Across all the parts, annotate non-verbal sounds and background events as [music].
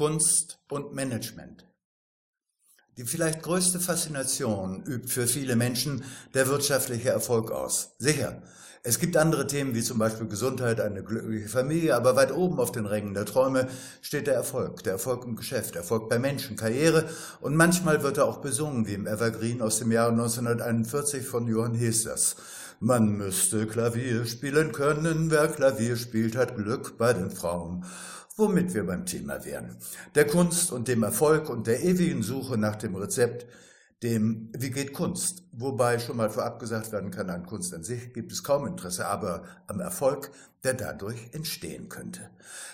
Kunst und Management. Die vielleicht größte Faszination übt für viele Menschen der wirtschaftliche Erfolg aus. Sicher, es gibt andere Themen wie zum Beispiel Gesundheit, eine glückliche Familie, aber weit oben auf den Rängen der Träume steht der Erfolg, der Erfolg im Geschäft, Erfolg bei Menschen, Karriere und manchmal wird er auch besungen, wie im Evergreen aus dem Jahre 1941 von Johann Hesters. Man müsste Klavier spielen können, wer Klavier spielt, hat Glück bei den Frauen womit wir beim Thema wären. Der Kunst und dem Erfolg und der ewigen Suche nach dem Rezept, dem Wie geht Kunst? Wobei schon mal vorab gesagt werden kann, an Kunst an sich gibt es kaum Interesse, aber am Erfolg, der dadurch entstehen könnte.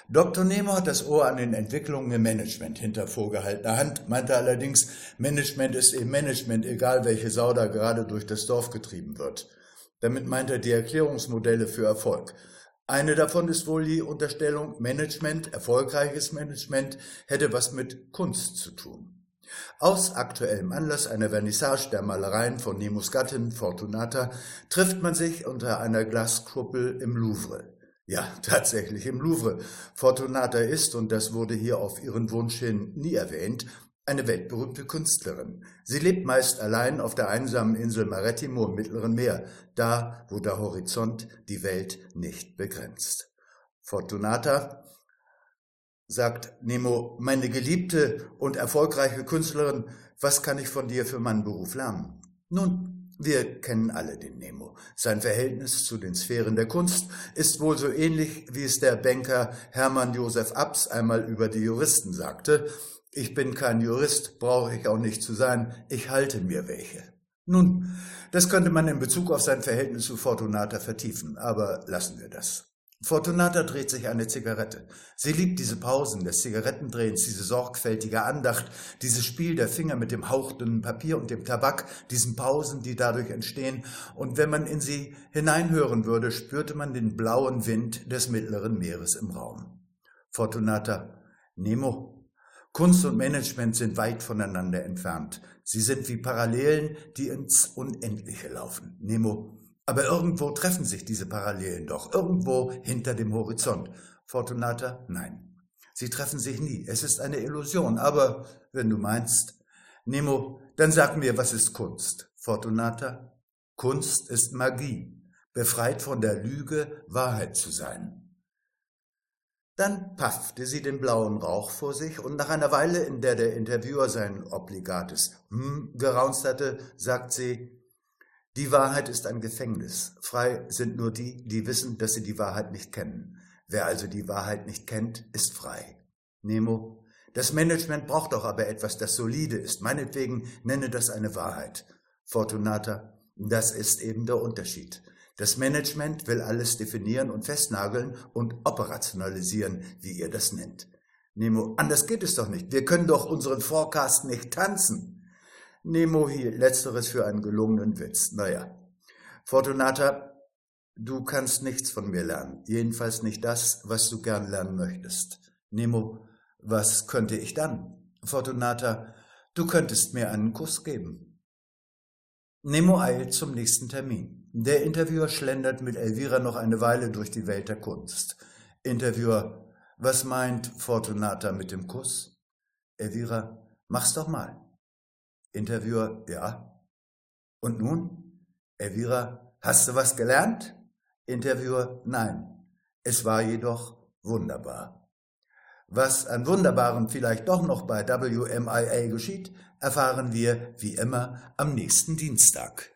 Dr. Nemo hat das Ohr an den Entwicklungen im Management hinter vorgehaltener Hand, meinte allerdings, Management ist eben Management, egal welche Sau da gerade durch das Dorf getrieben wird. Damit meint er die Erklärungsmodelle für Erfolg. Eine davon ist wohl die Unterstellung, Management, erfolgreiches Management hätte was mit Kunst zu tun. Aus aktuellem Anlass einer Vernissage der Malereien von Nemos Gattin Fortunata trifft man sich unter einer Glaskuppel im Louvre. Ja, [laughs] tatsächlich im Louvre. Fortunata ist, und das wurde hier auf ihren Wunsch hin nie erwähnt, eine weltberühmte Künstlerin. Sie lebt meist allein auf der einsamen Insel Marettimo im Mittleren Meer, da, wo der Horizont die Welt nicht begrenzt. Fortunata sagt Nemo, meine geliebte und erfolgreiche Künstlerin, was kann ich von dir für meinen Beruf lernen? Nun, wir kennen alle den Nemo. Sein Verhältnis zu den Sphären der Kunst ist wohl so ähnlich, wie es der Banker Hermann Josef Abs einmal über die Juristen sagte. Ich bin kein Jurist, brauche ich auch nicht zu sein, ich halte mir welche. Nun, das könnte man in Bezug auf sein Verhältnis zu Fortunata vertiefen, aber lassen wir das. Fortunata dreht sich eine Zigarette. Sie liebt diese Pausen des Zigarettendrehens, diese sorgfältige Andacht, dieses Spiel der Finger mit dem hauchdünnen Papier und dem Tabak, diesen Pausen, die dadurch entstehen. Und wenn man in sie hineinhören würde, spürte man den blauen Wind des mittleren Meeres im Raum. Fortunata, Nemo, Kunst und Management sind weit voneinander entfernt. Sie sind wie Parallelen, die ins Unendliche laufen. Nemo. Aber irgendwo treffen sich diese Parallelen doch. Irgendwo hinter dem Horizont. Fortunata? Nein. Sie treffen sich nie. Es ist eine Illusion. Aber wenn du meinst, Nemo, dann sag mir, was ist Kunst? Fortunata? Kunst ist Magie. Befreit von der Lüge, Wahrheit zu sein. Dann paffte sie den blauen Rauch vor sich und nach einer Weile, in der der Interviewer sein obligates Hm geraunzt hatte, sagt sie, die Wahrheit ist ein Gefängnis. Frei sind nur die, die wissen, dass sie die Wahrheit nicht kennen. Wer also die Wahrheit nicht kennt, ist frei. Nemo, das Management braucht doch aber etwas, das solide ist. Meinetwegen nenne das eine Wahrheit. Fortunata, das ist eben der Unterschied. Das Management will alles definieren und festnageln und operationalisieren, wie ihr das nennt. Nemo, anders geht es doch nicht. Wir können doch unseren Forecast nicht tanzen. Nemo hielt letzteres für einen gelungenen Witz. Naja. Fortunata, du kannst nichts von mir lernen. Jedenfalls nicht das, was du gern lernen möchtest. Nemo, was könnte ich dann? Fortunata, du könntest mir einen Kuss geben. Nemo eilt zum nächsten Termin. Der Interviewer schlendert mit Elvira noch eine Weile durch die Welt der Kunst. Interviewer, was meint Fortunata mit dem Kuss? Elvira, mach's doch mal. Interviewer, ja. Und nun? Elvira, hast du was gelernt? Interviewer, nein. Es war jedoch wunderbar. Was an Wunderbaren vielleicht doch noch bei WMIA geschieht, erfahren wir wie immer am nächsten Dienstag.